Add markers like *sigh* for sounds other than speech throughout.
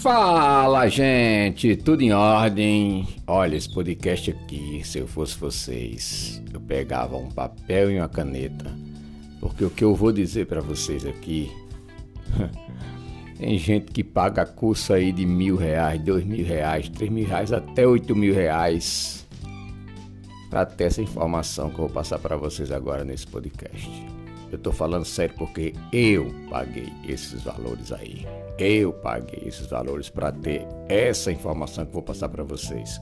Fala, gente, tudo em ordem? Olha, esse podcast aqui, se eu fosse vocês, eu pegava um papel e uma caneta, porque o que eu vou dizer para vocês aqui, *laughs* tem gente que paga curso aí de mil reais, dois mil reais, três mil reais, até oito mil reais, para ter essa informação que eu vou passar para vocês agora nesse podcast. Eu tô falando sério porque eu paguei esses valores aí. Eu paguei esses valores para ter essa informação que vou passar para vocês.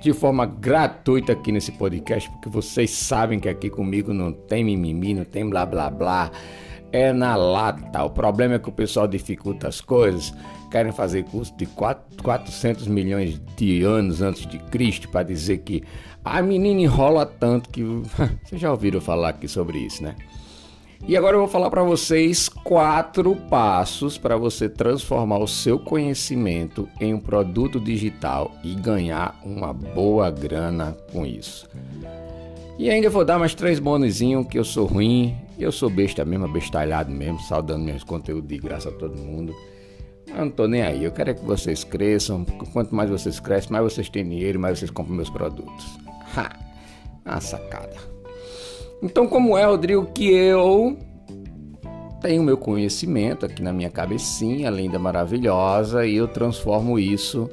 De forma gratuita aqui nesse podcast, porque vocês sabem que aqui comigo não tem mimimi, não tem blá blá blá. É na lata. O problema é que o pessoal dificulta as coisas. Querem fazer curso de 4, 400 milhões de anos antes de Cristo para dizer que a menina enrola tanto que. *laughs* Vocês já ouviram falar aqui sobre isso, né? E agora eu vou falar para vocês quatro passos para você transformar o seu conhecimento em um produto digital e ganhar uma boa grana com isso. E ainda vou dar mais três bonuzinhos que eu sou ruim, eu sou besta mesmo, bestalhado mesmo, saudando meus conteúdos de graça a todo mundo. Mas não tô nem aí, eu quero é que vocês cresçam, quanto mais vocês crescem, mais vocês têm dinheiro, mais vocês compram meus produtos. Ha! Uma sacada. Então, como é, Rodrigo, que eu tenho meu conhecimento aqui na minha cabecinha, linda, maravilhosa, e eu transformo isso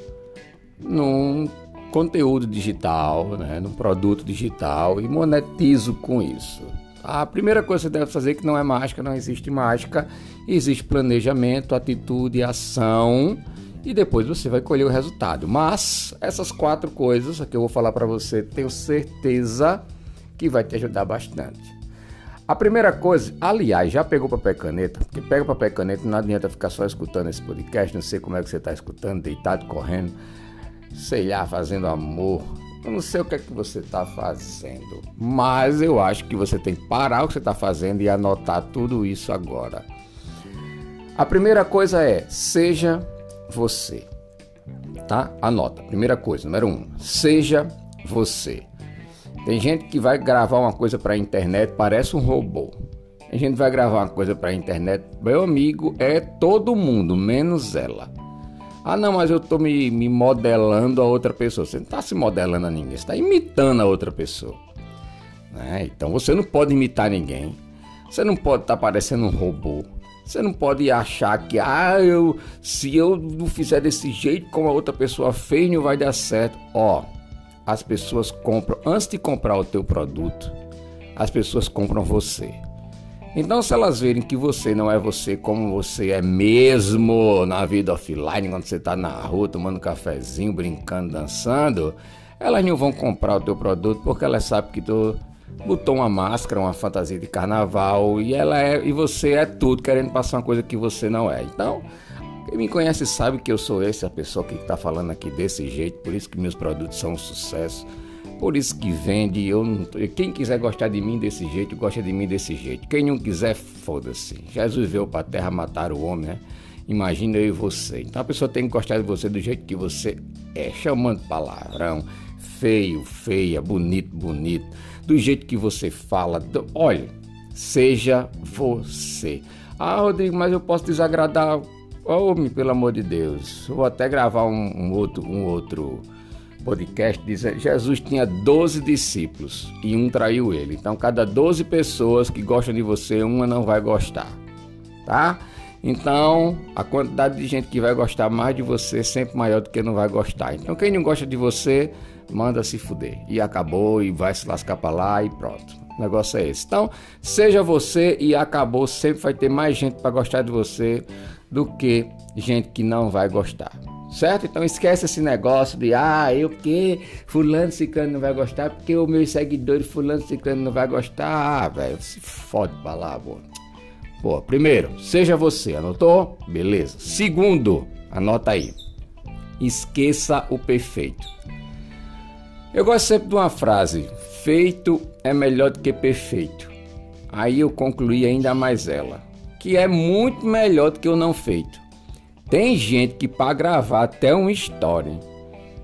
num conteúdo digital, né, num produto digital e monetizo com isso. A primeira coisa que você deve fazer é que não é mágica, não existe mágica, existe planejamento, atitude, ação e depois você vai colher o resultado. Mas essas quatro coisas que eu vou falar para você, tenho certeza que vai te ajudar bastante. A primeira coisa, aliás, já pegou papel e caneta? Porque pega papel e caneta, não adianta ficar só escutando esse podcast, não sei como é que você está escutando, deitado, correndo, sei lá, fazendo amor. Eu não sei o que é que você está fazendo, mas eu acho que você tem que parar o que você está fazendo e anotar tudo isso agora. A primeira coisa é, seja você, tá? Anota. Primeira coisa, número um, seja você. Tem gente que vai gravar uma coisa para a internet, parece um robô. Tem gente que vai gravar uma coisa para a internet, meu amigo, é todo mundo, menos ela. Ah, não, mas eu tô me, me modelando a outra pessoa. Você não está se modelando a ninguém, você está imitando a outra pessoa. Né? Então você não pode imitar ninguém. Você não pode estar tá parecendo um robô. Você não pode achar que, ah, eu, se eu não fizer desse jeito como a outra pessoa fez, não vai dar certo. Ó, as pessoas compram, antes de comprar o teu produto, as pessoas compram você. Então, se elas verem que você não é você como você é mesmo na vida offline, quando você está na rua tomando um cafezinho, brincando, dançando, elas não vão comprar o teu produto porque elas sabem que tu botou uma máscara, uma fantasia de carnaval e ela é e você é tudo querendo passar uma coisa que você não é. Então, quem me conhece sabe que eu sou essa pessoa que está falando aqui desse jeito, por isso que meus produtos são um sucesso, por isso que vende. Eu não, quem quiser gostar de mim desse jeito, gosta de mim desse jeito. Quem não quiser, foda-se. Jesus veio para a terra matar o homem, né? Imagina eu e você. Então a pessoa tem que gostar de você do jeito que você é, chamando palavrão, feio, feia, bonito, bonito, do jeito que você fala. Do... Olha, seja você. Ah, Rodrigo, mas eu posso desagradar Homem, pelo amor de Deus. Vou até gravar um, um, outro, um outro podcast dizendo Jesus tinha 12 discípulos e um traiu ele. Então, cada 12 pessoas que gostam de você, uma não vai gostar. Tá? Então, a quantidade de gente que vai gostar mais de você é sempre maior do que não vai gostar. Então, quem não gosta de você, manda se fuder. E acabou, e vai se lascar pra lá e pronto. O negócio é esse. Então, seja você e acabou. Sempre vai ter mais gente para gostar de você do que gente que não vai gostar. Certo? Então esquece esse negócio de ah, eu que fulano ciclano não vai gostar, porque o meu seguidor fulano ciclano não vai gostar, ah, velho, se fode pra lá, primeiro, seja você, anotou? Beleza. Segundo, anota aí. Esqueça o perfeito. Eu gosto sempre de uma frase: feito é melhor do que perfeito. Aí eu concluí ainda mais ela que é muito melhor do que o não feito. Tem gente que para gravar até uma história,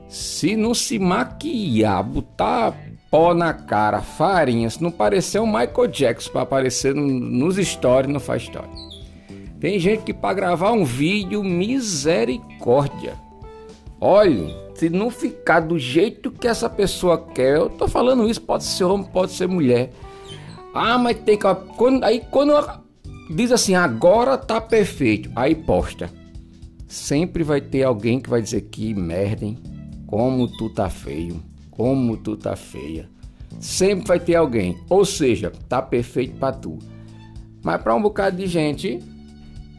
se não se maquiar, botar pó na cara, farinha, se não parecer um Michael Jackson para aparecer nos stories, não faz história. Tem gente que para gravar um vídeo, misericórdia. Olha, se não ficar do jeito que essa pessoa quer, eu tô falando isso, pode ser homem, pode ser mulher. Ah, mas tem que. Quando, aí quando diz assim, agora tá perfeito, aí posta. Sempre vai ter alguém que vai dizer que merda, hein? Como tu tá feio, como tu tá feia. Sempre vai ter alguém. Ou seja, tá perfeito para tu. Mas para um bocado de gente,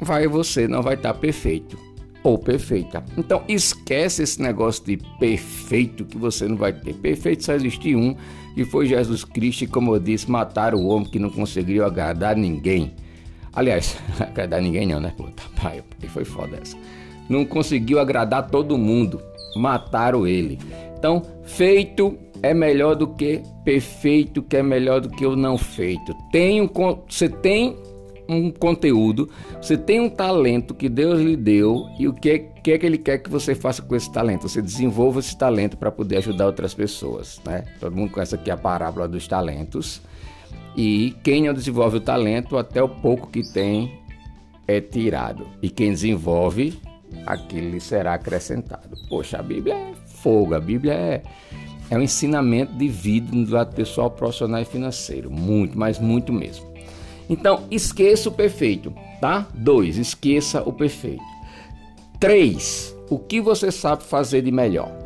vai você não vai estar tá perfeito ou perfeita. Então esquece esse negócio de perfeito que você não vai ter. Perfeito só existe um, que foi Jesus Cristo, e como eu disse, mataram o homem que não conseguiu agradar ninguém. Aliás, *laughs* agradar ninguém não, né? Puta, pai, foi foda essa. Não conseguiu agradar todo mundo. Mataram ele. Então, feito é melhor do que perfeito, que é melhor do que o não feito. Tem um, você tem um conteúdo, você tem um talento que Deus lhe deu e o que é, que é que Ele quer que você faça com esse talento? Você desenvolva esse talento para poder ajudar outras pessoas, né? Todo mundo conhece aqui a parábola dos talentos e quem não desenvolve o talento, até o pouco que tem é tirado e quem desenvolve, aquilo lhe será acrescentado. Poxa, a Bíblia é fogo, a Bíblia é é um ensinamento de vida no lado pessoal, profissional e financeiro. Muito, mas muito mesmo. Então, esqueça o perfeito, tá? Dois, esqueça o perfeito. Três, o que você sabe fazer de melhor?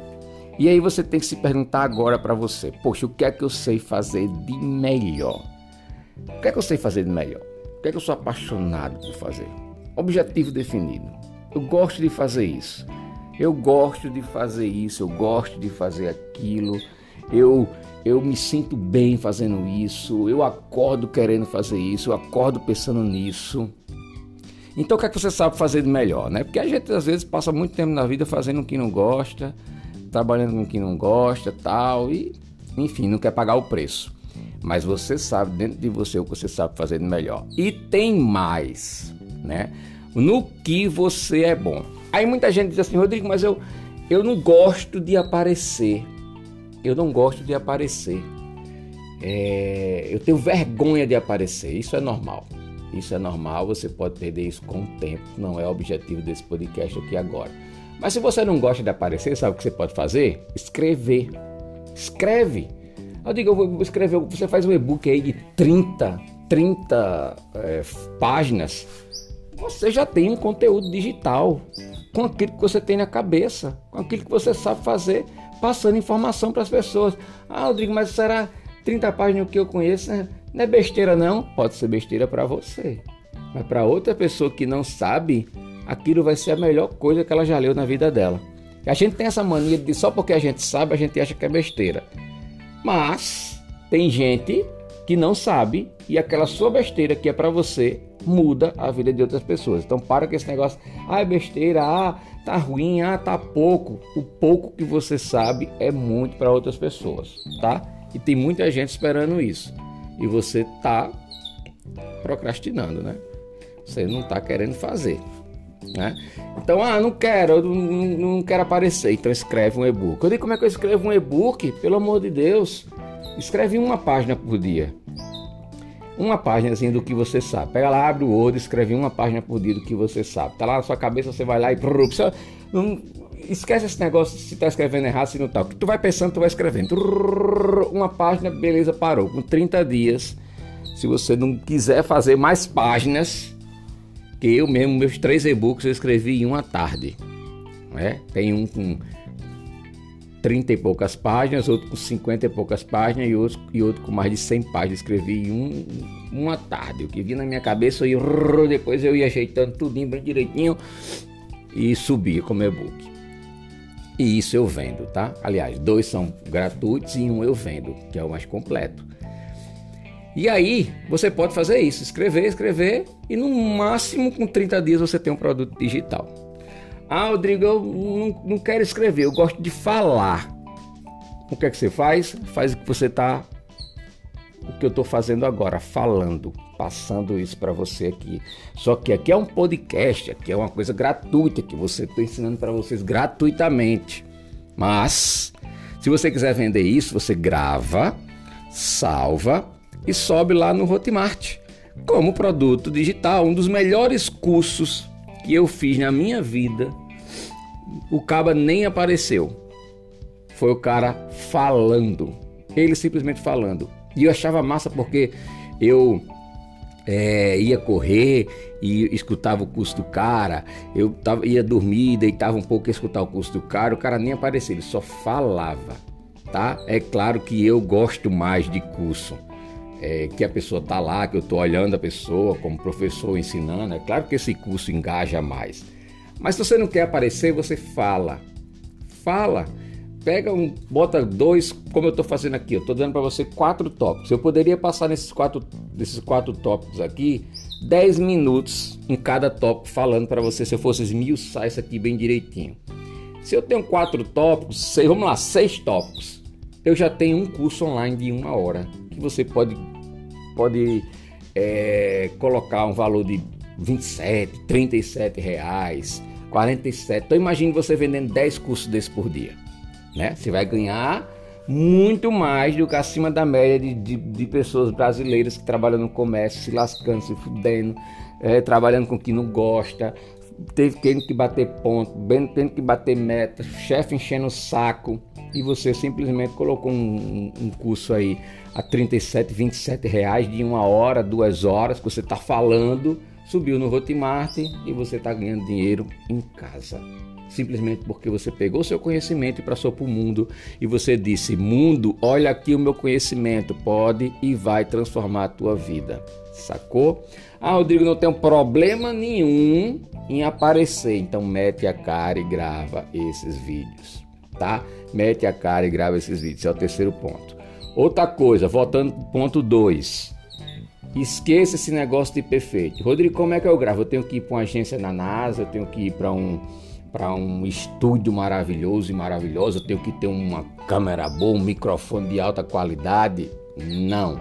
E aí você tem que se perguntar agora para você: poxa, o que é que eu sei fazer de melhor? O que é que eu sei fazer de melhor? O que é que eu sou apaixonado por fazer? Objetivo definido. Eu gosto de fazer isso. Eu gosto de fazer isso, eu gosto de fazer aquilo. Eu eu me sinto bem fazendo isso, eu acordo querendo fazer isso, eu acordo pensando nisso. Então o que é que você sabe fazer de melhor, né? Porque a gente às vezes passa muito tempo na vida fazendo o que não gosta, trabalhando com o que não gosta, tal, e enfim, não quer pagar o preço. Mas você sabe dentro de você o que você sabe fazer de melhor. E tem mais, né? No que você é bom. Aí muita gente diz assim, Rodrigo, mas eu, eu não gosto de aparecer eu não gosto de aparecer. É, eu tenho vergonha de aparecer. Isso é normal. Isso é normal. Você pode perder isso com o tempo. Não é o objetivo desse podcast aqui agora. Mas se você não gosta de aparecer, sabe o que você pode fazer? Escrever. Escreve. Eu digo, eu vou escrever. Você faz um e-book aí de 30, 30 é, páginas. Você já tem um conteúdo digital com aquilo que você tem na cabeça, com aquilo que você sabe fazer passando informação para as pessoas. Ah, Rodrigo, mas será 30 páginas que eu conheço? Né? Não é besteira, não? Pode ser besteira para você. Mas para outra pessoa que não sabe, aquilo vai ser a melhor coisa que ela já leu na vida dela. E a gente tem essa mania de só porque a gente sabe, a gente acha que é besteira. Mas tem gente que não sabe e aquela sua besteira que é para você muda a vida de outras pessoas. Então para com esse negócio, ah, é besteira, ah, tá ruim, ah, tá pouco. O pouco que você sabe é muito para outras pessoas, tá? E tem muita gente esperando isso. E você tá procrastinando, né? Você não tá querendo fazer. Né? Então, ah, não quero, não, não quero aparecer. Então escreve um e-book. Eu digo, como é que eu escrevo um e-book? Pelo amor de Deus, escreve uma página por dia uma página do que você sabe. Pega lá, abre o Word, escreve uma página por dia do que você sabe. Tá lá na sua cabeça, você vai lá e. Esquece esse negócio se tá escrevendo errado, se não tá. Tu vai pensando, tu vai escrevendo. Uma página, beleza, parou. Com 30 dias, se você não quiser fazer mais páginas, que eu mesmo, meus três e-books eu escrevi em uma tarde. Né? Tem um com 30 e poucas páginas, outro com 50 e poucas páginas e outro, e outro com mais de 100 páginas. Escrevi em um, uma tarde. O que vinha na minha cabeça, eu ia, depois eu ia ajeitando tudinho bem direitinho e subia como e-book. E isso eu vendo, tá? Aliás, dois são gratuitos e um eu vendo, que é o mais completo. E aí, você pode fazer isso, escrever, escrever, e no máximo com 30 dias você tem um produto digital. Ah, Rodrigo, eu não, não quero escrever, eu gosto de falar. O que é que você faz? Faz o que você está. O que eu estou fazendo agora, falando, passando isso para você aqui. Só que aqui é um podcast, aqui é uma coisa gratuita que você está ensinando para vocês gratuitamente. Mas, se você quiser vender isso, você grava, salva e sobe lá no Hotmart. como produto digital. Um dos melhores cursos que eu fiz na minha vida, o caba nem apareceu. Foi o cara falando. Ele simplesmente falando. E eu achava massa porque eu é, ia correr e escutava o curso do cara, eu tava, ia dormir, deitava um pouco e escutar o curso do cara, o cara nem aparecia, ele só falava, tá? É claro que eu gosto mais de curso, é, que a pessoa tá lá, que eu tô olhando a pessoa como professor ensinando, é claro que esse curso engaja mais. Mas se você não quer aparecer, você fala. Fala pega um, bota dois, como eu estou fazendo aqui. Eu estou dando para você quatro tópicos. Eu poderia passar nesses quatro, nesses quatro tópicos aqui 10 minutos em cada tópico falando para você se eu fosse esmiuçar isso aqui bem direitinho. Se eu tenho quatro tópicos, seis, vamos lá, seis tópicos. Eu já tenho um curso online de uma hora que você pode, pode é, colocar um valor de 27, 37 reais, 47. Então imagine você vendendo 10 cursos desse por dia né? Você vai ganhar muito mais do que acima da média de, de, de pessoas brasileiras que trabalham no comércio, se lascando, se fudendo, é, trabalhando com o que não gosta, tendo que bater ponto, tendo que bater meta, chefe enchendo o saco e você simplesmente colocou um, um, curso aí a 37, 27 reais de uma hora, duas horas que você está falando, subiu no Hotmart e você está ganhando dinheiro em casa simplesmente porque você pegou seu conhecimento e passou para o mundo e você disse: Mundo, olha aqui o meu conhecimento, pode e vai transformar a tua vida. Sacou? Ah, Rodrigo, não tem problema nenhum em aparecer, então mete a cara e grava esses vídeos, tá? Mete a cara e grava esses vídeos, é o terceiro ponto. Outra coisa, voltando para ponto 2. Esqueça esse negócio de perfeito. Rodrigo, como é que eu gravo? Eu tenho que ir para uma agência na NASA, eu tenho que ir para um para um estúdio maravilhoso e maravilhoso, eu tenho que ter uma câmera boa, um microfone de alta qualidade. Não.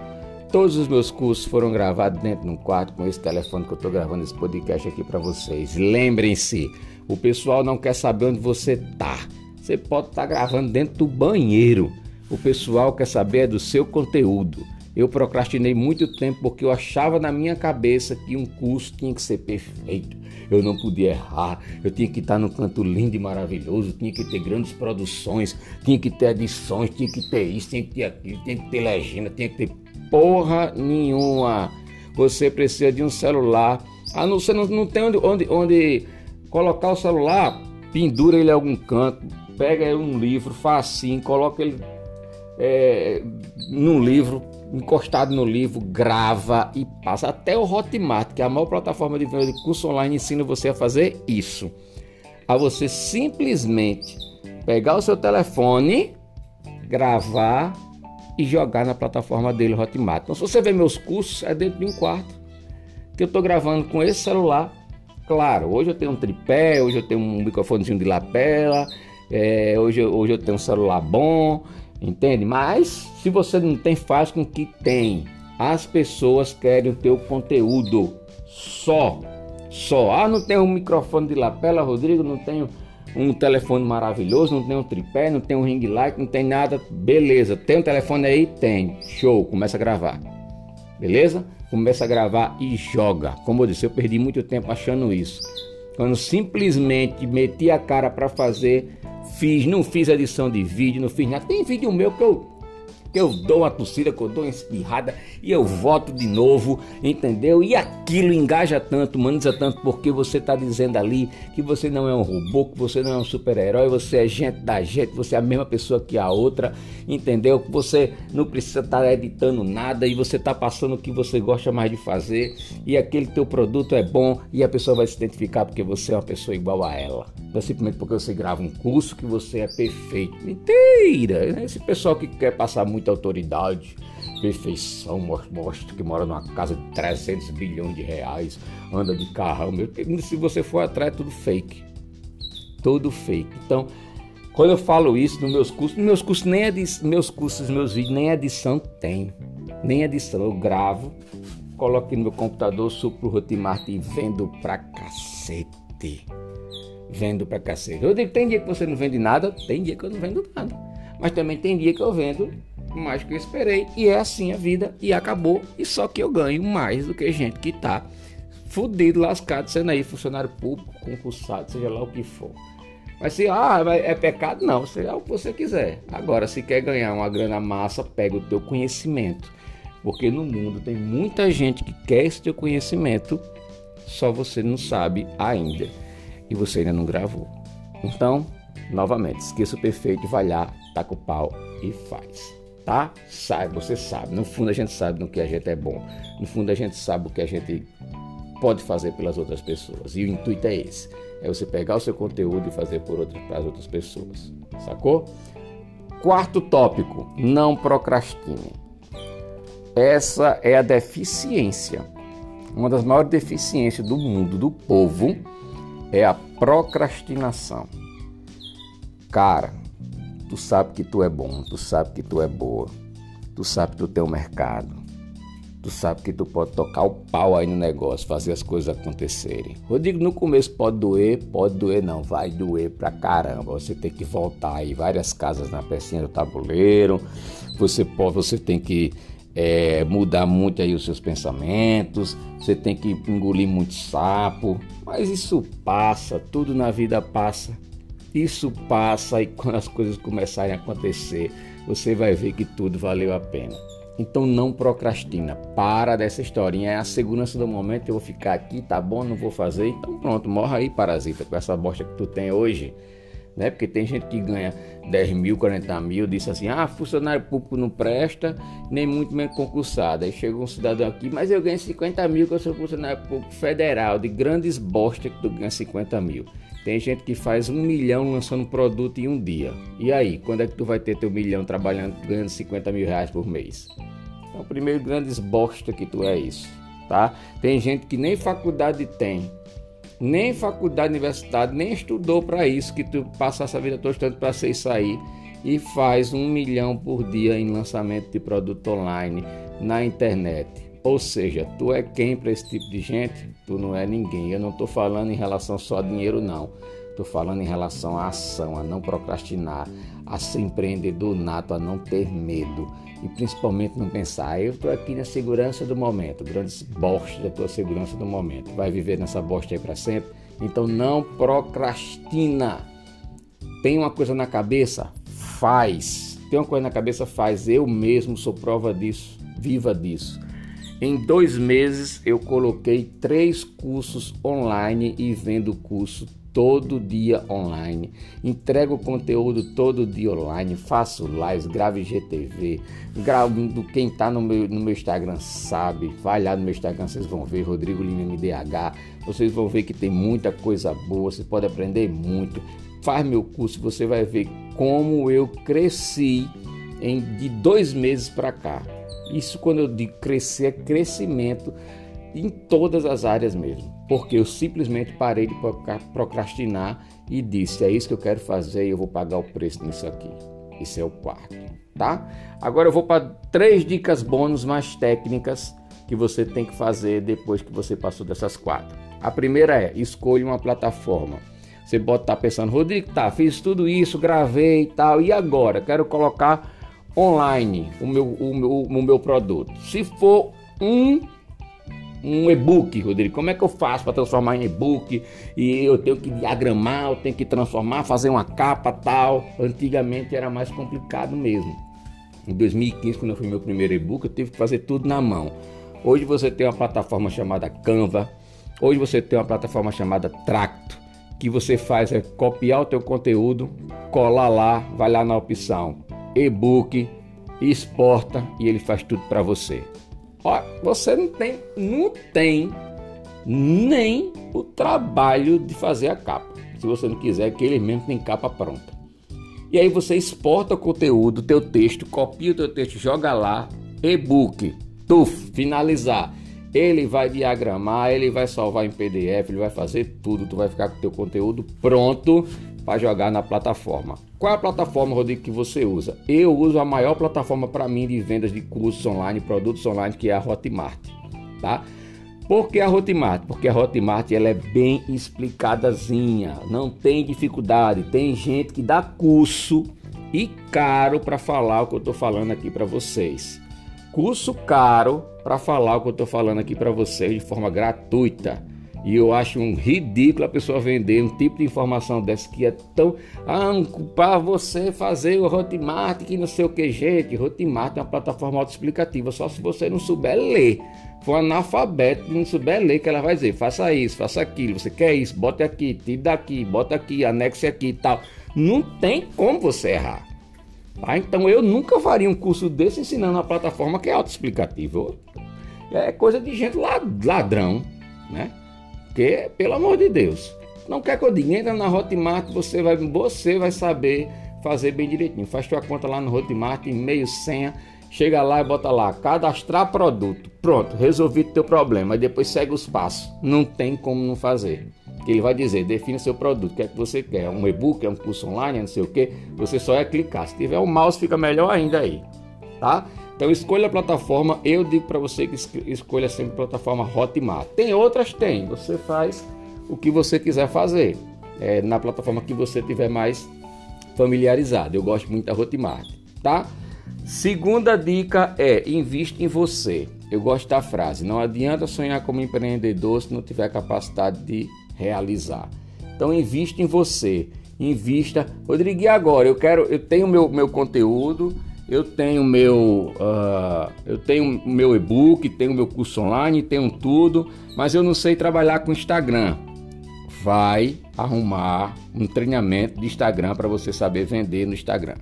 Todos os meus cursos foram gravados dentro de um quarto com esse telefone que eu estou gravando esse podcast aqui para vocês. Lembrem-se, o pessoal não quer saber onde você está. Você pode estar tá gravando dentro do banheiro. O pessoal quer saber é do seu conteúdo. Eu procrastinei muito tempo porque eu achava na minha cabeça que um curso tinha que ser perfeito. Eu não podia errar, eu tinha que estar no canto lindo e maravilhoso, tinha que ter grandes produções, tinha que ter edições, tinha que ter isso, tinha que ter aquilo, tinha que ter legenda, tinha que ter porra nenhuma. Você precisa de um celular. Ah, não, você não, não tem onde, onde, onde colocar o celular, pendura ele em algum canto, pega um livro, faz assim, coloca ele é, num livro, encostado no livro, grava e passa. Até o Hotmart, que é a maior plataforma de curso online, ensina você a fazer isso. A você simplesmente pegar o seu telefone, gravar e jogar na plataforma dele, Hotmart. Então, se você ver meus cursos, é dentro de um quarto que eu estou gravando com esse celular. Claro, hoje eu tenho um tripé, hoje eu tenho um microfonezinho de lapela, é, hoje, hoje eu tenho um celular bom, Entende? Mas se você não tem, faz com que tem. As pessoas querem o teu conteúdo só. Só. Ah, não tenho um microfone de lapela, Rodrigo, não tenho um telefone maravilhoso, não tenho um tripé, não tenho um ring light, não tem nada. Beleza. Tem um telefone aí? Tem. Show. Começa a gravar. Beleza? Começa a gravar e joga. Como eu disse, eu perdi muito tempo achando isso. Quando simplesmente meti a cara para fazer, fiz, não fiz edição de vídeo, não fiz nada. Tem vídeo meu que eu que eu dou uma tossida, que eu dou uma espirrada e eu volto de novo, entendeu? E aquilo engaja tanto, humaniza tanto, porque você está dizendo ali que você não é um robô, que você não é um super-herói, você é gente da gente, você é a mesma pessoa que a outra, entendeu? Que você não precisa estar tá editando nada e você está passando o que você gosta mais de fazer e aquele teu produto é bom e a pessoa vai se identificar porque você é uma pessoa igual a ela. Não é simplesmente porque você grava um curso que você é perfeito. Mentira! Esse pessoal que quer passar muita autoridade, perfeição, mostra que mora numa casa de 300 bilhões de reais, anda de carrão, se você for atrás é tudo fake. Tudo fake. Então, quando eu falo isso nos meus cursos, nos meus cursos nem edição, meus cursos, meus vídeos nem edição tem. Nem edição, eu gravo, coloco no meu computador, subo pro Hotmart e vendo pra cacete. Vendo pra cacete. Eu digo, tem dia que você não vende nada, tem dia que eu não vendo nada. Mas também tem dia que eu vendo mais que eu esperei. E é assim a vida e acabou. E só que eu ganho mais do que gente que tá fudido, lascado, sendo aí funcionário público, concursado, seja lá o que for. Mas se ah, é pecado, não, seja o que você quiser. Agora, se quer ganhar uma grana massa, pega o teu conhecimento. Porque no mundo tem muita gente que quer esse teu conhecimento, só você não sabe ainda. E você ainda não gravou. Então, novamente, esqueça o perfeito, vai lá, taca o pau e faz. Tá? Sabe, você sabe. No fundo a gente sabe no que a gente é bom. No fundo a gente sabe o que a gente pode fazer pelas outras pessoas. E o intuito é esse: é você pegar o seu conteúdo e fazer por outras, para as outras pessoas. Sacou? Quarto tópico: não procrastine. Essa é a deficiência. Uma das maiores deficiências do mundo, do povo, é a procrastinação. Cara, tu sabe que tu é bom, tu sabe que tu é boa, tu sabe que tu tem um mercado, tu sabe que tu pode tocar o pau aí no negócio, fazer as coisas acontecerem. Rodrigo, no começo pode doer, pode doer não, vai doer pra caramba. Você tem que voltar aí várias casas na pecinha do tabuleiro. Você pode, você tem que é, mudar muito aí os seus pensamentos. Você tem que engolir muito sapo, mas isso passa, tudo na vida passa. Isso passa e quando as coisas começarem a acontecer, você vai ver que tudo valeu a pena. Então não procrastina, para dessa historinha, é a segurança do momento, eu vou ficar aqui, tá bom, não vou fazer, então pronto, morra aí parasita com essa bosta que tu tem hoje, né? Porque tem gente que ganha 10 mil, 40 mil, disse assim, ah, funcionário público não presta, nem muito menos concursado. Aí chega um cidadão aqui, mas eu ganho 50 mil que eu sou funcionário público federal, de grandes bosta que tu ganha 50 mil. Tem gente que faz um milhão lançando produto em um dia. E aí, quando é que tu vai ter teu milhão trabalhando, ganhando 50 mil reais por mês? Então, primeiro grande bosta que tu é isso, tá? Tem gente que nem faculdade tem, nem faculdade, universidade, nem estudou para isso, que tu passa essa vida toda estudando para ser sair e faz um milhão por dia em lançamento de produto online na internet. Ou seja, tu é quem para esse tipo de gente? Tu não é ninguém. Eu não estou falando em relação só a dinheiro, não. Estou falando em relação à ação, a não procrastinar, a ser empreendedor nato, a não ter medo e principalmente não pensar, eu estou aqui na segurança do momento, grandes bosta da tua segurança do momento. Vai viver nessa bosta aí para sempre? Então não procrastina. Tem uma coisa na cabeça? Faz. Tem uma coisa na cabeça? Faz. Eu mesmo sou prova disso, viva disso. Em dois meses eu coloquei três cursos online e vendo curso todo dia online. Entrego conteúdo todo dia online, faço lives, gravo GTV, gravo quem está no meu, no meu Instagram sabe. Vai lá no meu Instagram, vocês vão ver Rodrigo Lima MDH. Vocês vão ver que tem muita coisa boa, você pode aprender muito. Faz meu curso, você vai ver como eu cresci em de dois meses para cá. Isso quando eu digo crescer, é crescimento em todas as áreas mesmo. Porque eu simplesmente parei de procrastinar e disse: é isso que eu quero fazer e eu vou pagar o preço nisso aqui. Esse é o quarto, tá? Agora eu vou para três dicas bônus mais técnicas que você tem que fazer depois que você passou dessas quatro. A primeira é: escolha uma plataforma. Você pode estar pensando, Rodrigo, tá, fiz tudo isso, gravei e tal, e agora? Quero colocar online o meu, o meu, o meu produto. Se for um um e-book, Rodrigo, como é que eu faço para transformar em e-book? E eu tenho que diagramar, eu tenho que transformar, fazer uma capa tal. Antigamente era mais complicado mesmo. Em 2015, quando eu fui meu primeiro e-book, eu tive que fazer tudo na mão. Hoje você tem uma plataforma chamada Canva. Hoje você tem uma plataforma chamada Tracto, que você faz é copiar o teu conteúdo, colar lá, vai lá na opção e-book, exporta e ele faz tudo para você. Ó, você não tem, não tem nem o trabalho de fazer a capa. Se você não quiser, que ele mesmo tem capa pronta. E aí você exporta o conteúdo, teu texto, copia o teu texto, joga lá, e-book, tuf, finalizar. Ele vai diagramar, ele vai salvar em PDF, ele vai fazer tudo. Tu vai ficar com o teu conteúdo pronto para jogar na plataforma. Qual é a plataforma, Rodrigo, que você usa? Eu uso a maior plataforma para mim de vendas de cursos online, produtos online, que é a Hotmart, tá? Por que a Hotmart? Porque a Hotmart ela é bem explicadazinha, não tem dificuldade. Tem gente que dá curso e caro para falar o que eu estou falando aqui para vocês. Curso caro para falar o que eu estou falando aqui para vocês de forma gratuita. E eu acho um ridículo a pessoa vender um tipo de informação dessa que é tão. Ah, para você fazer o Hotmart, que não sei o que, gente. Hotmart é uma plataforma autoexplicativa, só se você não souber ler. For analfabeto e não souber ler, que ela vai dizer: faça isso, faça aquilo, você quer isso, bote aqui, tire daqui, bota aqui, anexe aqui e tal. Não tem como você errar. Tá? Então eu nunca faria um curso desse ensinando uma plataforma que é autoexplicativa. É coisa de gente ladrão, né? Porque, pelo amor de Deus, não quer que eu diga, entra na Hotmart, você vai, você vai saber fazer bem direitinho. Faz sua conta lá no Hotmart, e-mail, senha, chega lá e bota lá, cadastrar produto. Pronto, resolvi teu problema. E depois segue os passos. Não tem como não fazer. Que ele vai dizer, defina seu produto, o que é que você quer, um e-book, é um curso online, não sei o que. Você só é clicar. Se tiver um mouse, fica melhor ainda aí, tá? Então escolha a plataforma, eu digo para você que escolha sempre a plataforma Hotmart. Tem outras? Tem. Você faz o que você quiser fazer. É, na plataforma que você tiver mais familiarizado. Eu gosto muito da Hotmart, tá? Segunda dica é invista em você. Eu gosto da frase: não adianta sonhar como empreendedor se não tiver capacidade de realizar. Então invista em você. Invista. Rodrigo, e agora? Eu quero, eu tenho meu, meu conteúdo eu tenho meu uh, eu tenho meu e-book, tenho meu curso online, tenho tudo, mas eu não sei trabalhar com Instagram. Vai arrumar um treinamento de Instagram para você saber vender no Instagram.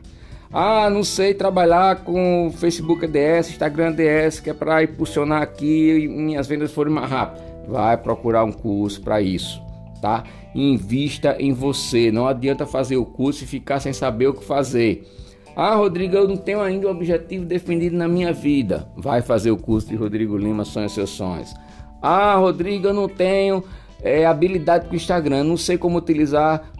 Ah, não sei trabalhar com Facebook ADS, Instagram ADS, que é para impulsionar aqui e minhas vendas forem mais rápidas. Vai procurar um curso para isso, tá? Invista em você. Não adianta fazer o curso e ficar sem saber o que fazer. Ah, Rodrigo, eu não tenho ainda um objetivo definido na minha vida. Vai fazer o curso de Rodrigo Lima Sonha Seus Sonhos. Ah, Rodrigo, eu não tenho é, habilidade com o Instagram, não sei como utilizar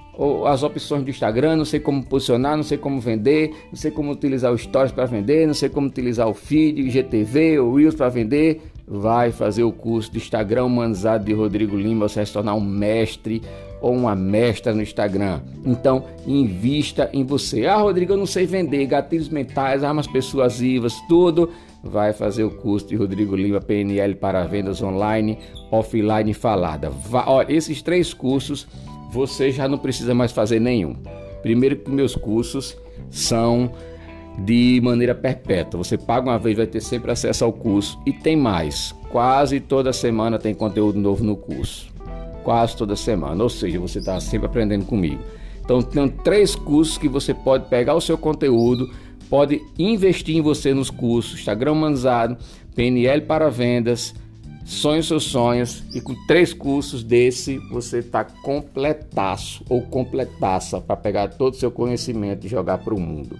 as opções do Instagram, não sei como posicionar, não sei como vender, não sei como utilizar o Stories para vender, não sei como utilizar o feed, o GTV, o Reels para vender. Vai fazer o curso de Instagram humanizado de Rodrigo Lima, você vai se tornar um mestre ou uma mestra no Instagram. Então, invista em você. Ah, Rodrigo, eu não sei vender gatilhos mentais, armas persuasivas, tudo. Vai fazer o curso de Rodrigo Lima PNL para vendas online, offline falada. Vai, olha, esses três cursos você já não precisa mais fazer nenhum. Primeiro que meus cursos são de maneira perpétua. Você paga uma vez, vai ter sempre acesso ao curso e tem mais. Quase toda semana tem conteúdo novo no curso quase toda semana, ou seja, você está sempre aprendendo comigo. Então, tem três cursos que você pode pegar o seu conteúdo, pode investir em você nos cursos Instagram Manzado, PNL para vendas, Sonhe seus sonhos e com três cursos desse você está completaço ou completaça para pegar todo o seu conhecimento e jogar para o mundo,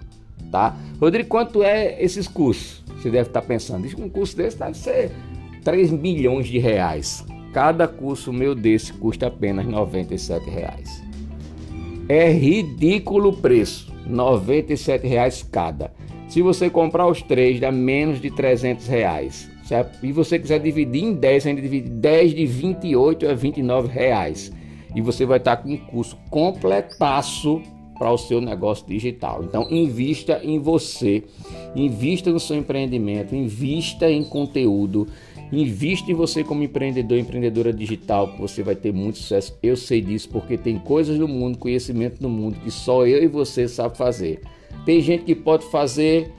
tá? Rodrigo, quanto é esses cursos? Você deve estar tá pensando, um curso desse deve ser 3 milhões de reais. Cada curso meu desse custa apenas 97 reais. É ridículo o preço, 97 reais cada. Se você comprar os três, dá menos de 300 reais. E você quiser dividir em 10, ainda divide 10 de 28 a 29 reais. E você vai estar com um curso completaço para o seu negócio digital. Então, invista em você, invista no seu empreendimento, invista em conteúdo, Invista em você como empreendedor, empreendedora digital, que você vai ter muito sucesso. Eu sei disso porque tem coisas no mundo, conhecimento no mundo que só eu e você sabe fazer. Tem gente que pode fazer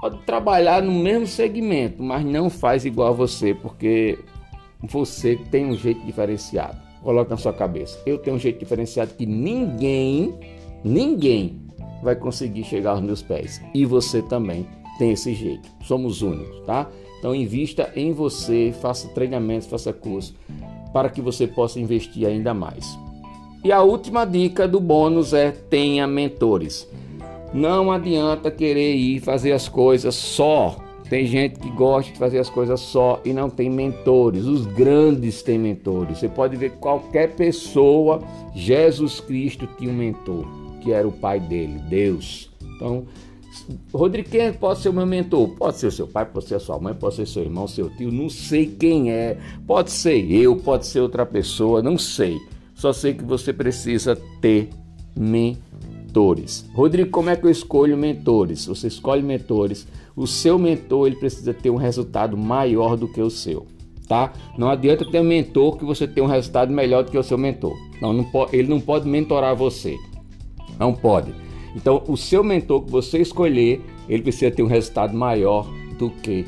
pode trabalhar no mesmo segmento, mas não faz igual a você, porque você tem um jeito diferenciado. Coloque na sua cabeça. Eu tenho um jeito diferenciado que ninguém, ninguém vai conseguir chegar aos meus pés. E você também tem esse jeito. Somos únicos, tá? Então invista em você, faça treinamentos, faça curso para que você possa investir ainda mais. E a última dica do bônus é tenha mentores. Não adianta querer ir fazer as coisas só. Tem gente que gosta de fazer as coisas só e não tem mentores. Os grandes têm mentores. Você pode ver qualquer pessoa, Jesus Cristo tinha um mentor, que era o pai dele, Deus. Então, Rodrigo, quem pode ser o meu mentor? Pode ser o seu pai, pode ser a sua mãe, pode ser seu irmão, seu tio, não sei quem é. Pode ser eu, pode ser outra pessoa, não sei. Só sei que você precisa ter mentor. mentores. Rodrigo, como é que eu escolho mentores? Você escolhe mentores. O seu mentor ele precisa ter um resultado maior do que o seu, tá? Não adianta ter um mentor que você tenha um resultado melhor do que o seu mentor. Não, não ele não pode mentorar você. Não pode. Então, o seu mentor que você escolher, ele precisa ter um resultado maior do que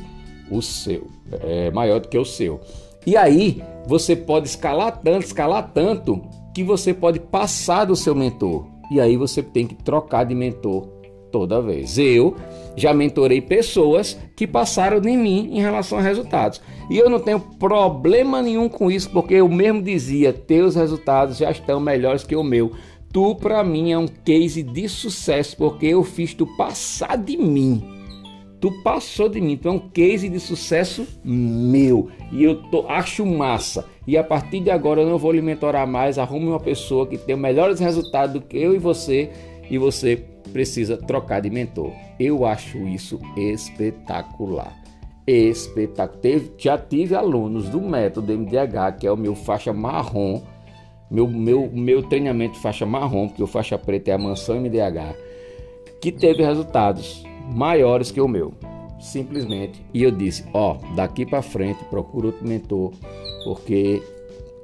o seu, é, maior do que o seu. E aí, você pode escalar tanto, escalar tanto que você pode passar do seu mentor. E aí você tem que trocar de mentor toda vez. Eu já mentorei pessoas que passaram de mim em relação a resultados. E eu não tenho problema nenhum com isso, porque eu mesmo dizia: teus resultados já estão melhores que o meu. Tu, para mim, é um case de sucesso, porque eu fiz tu passar de mim. Tu passou de mim, tu é um case de sucesso meu. E eu tô, acho massa. E a partir de agora eu não vou lhe mentorar mais. Arrume uma pessoa que tenha melhores resultados do que eu e você. E você precisa trocar de mentor. Eu acho isso espetacular. Espetacular. já tive alunos do método MDH, que é o meu faixa marrom. Meu, meu, meu treinamento faixa marrom, porque o faixa preta é a mansão MDH, que teve resultados maiores que o meu, simplesmente. E eu disse: Ó, oh, daqui para frente procura outro mentor, porque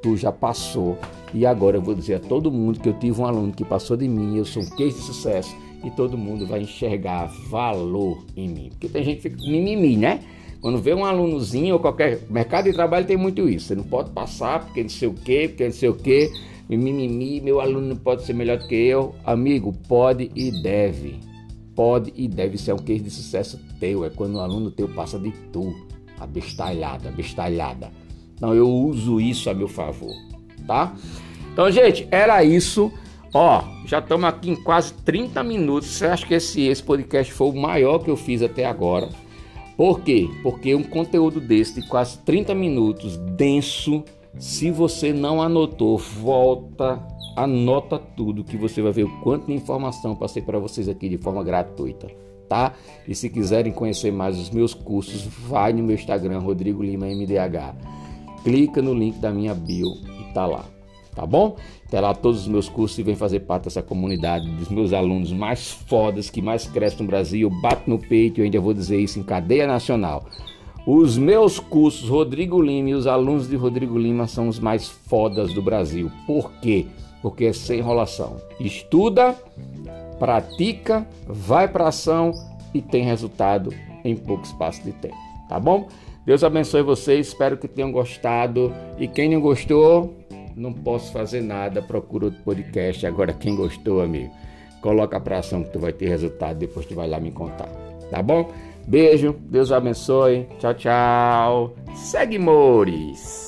tu já passou. E agora eu vou dizer a todo mundo que eu tive um aluno que passou de mim, eu sou um case de sucesso e todo mundo vai enxergar valor em mim. Porque tem gente que fica mimimi, né? Quando vê um alunozinho ou qualquer mercado de trabalho tem muito isso. Você não pode passar porque não sei o quê, porque não sei o quê. Mimimi, meu aluno não pode ser melhor do que eu. Amigo, pode e deve pode e deve ser um case de sucesso teu. É quando o aluno teu passa de tu, abestalhada, abestalhada. Então eu uso isso a meu favor, tá? Então, gente, era isso. Ó, já estamos aqui em quase 30 minutos. Você acha que esse, esse podcast foi o maior que eu fiz até agora? Por quê? Porque um conteúdo desse de quase 30 minutos, denso, se você não anotou, volta anota tudo que você vai ver o quanto de informação passei para vocês aqui de forma gratuita, tá? E se quiserem conhecer mais os meus cursos, vai no meu Instagram Rodrigo Lima MDH. Clica no link da minha bio e tá lá, tá bom? Tá lá todos os meus cursos e vem fazer parte dessa comunidade dos meus alunos mais fodas que mais crescem no Brasil. Bato no peito e ainda vou dizer isso em cadeia nacional. Os meus cursos Rodrigo Lima e os alunos de Rodrigo Lima são os mais fodas do Brasil. Por quê? porque é sem enrolação. Estuda, pratica, vai para ação e tem resultado em pouco espaço de tempo, tá bom? Deus abençoe vocês, espero que tenham gostado. E quem não gostou, não posso fazer nada, procura outro podcast. Agora, quem gostou, amigo, coloca para ação que tu vai ter resultado, depois tu vai lá me contar, tá bom? Beijo, Deus abençoe, tchau, tchau. Segue, Mores!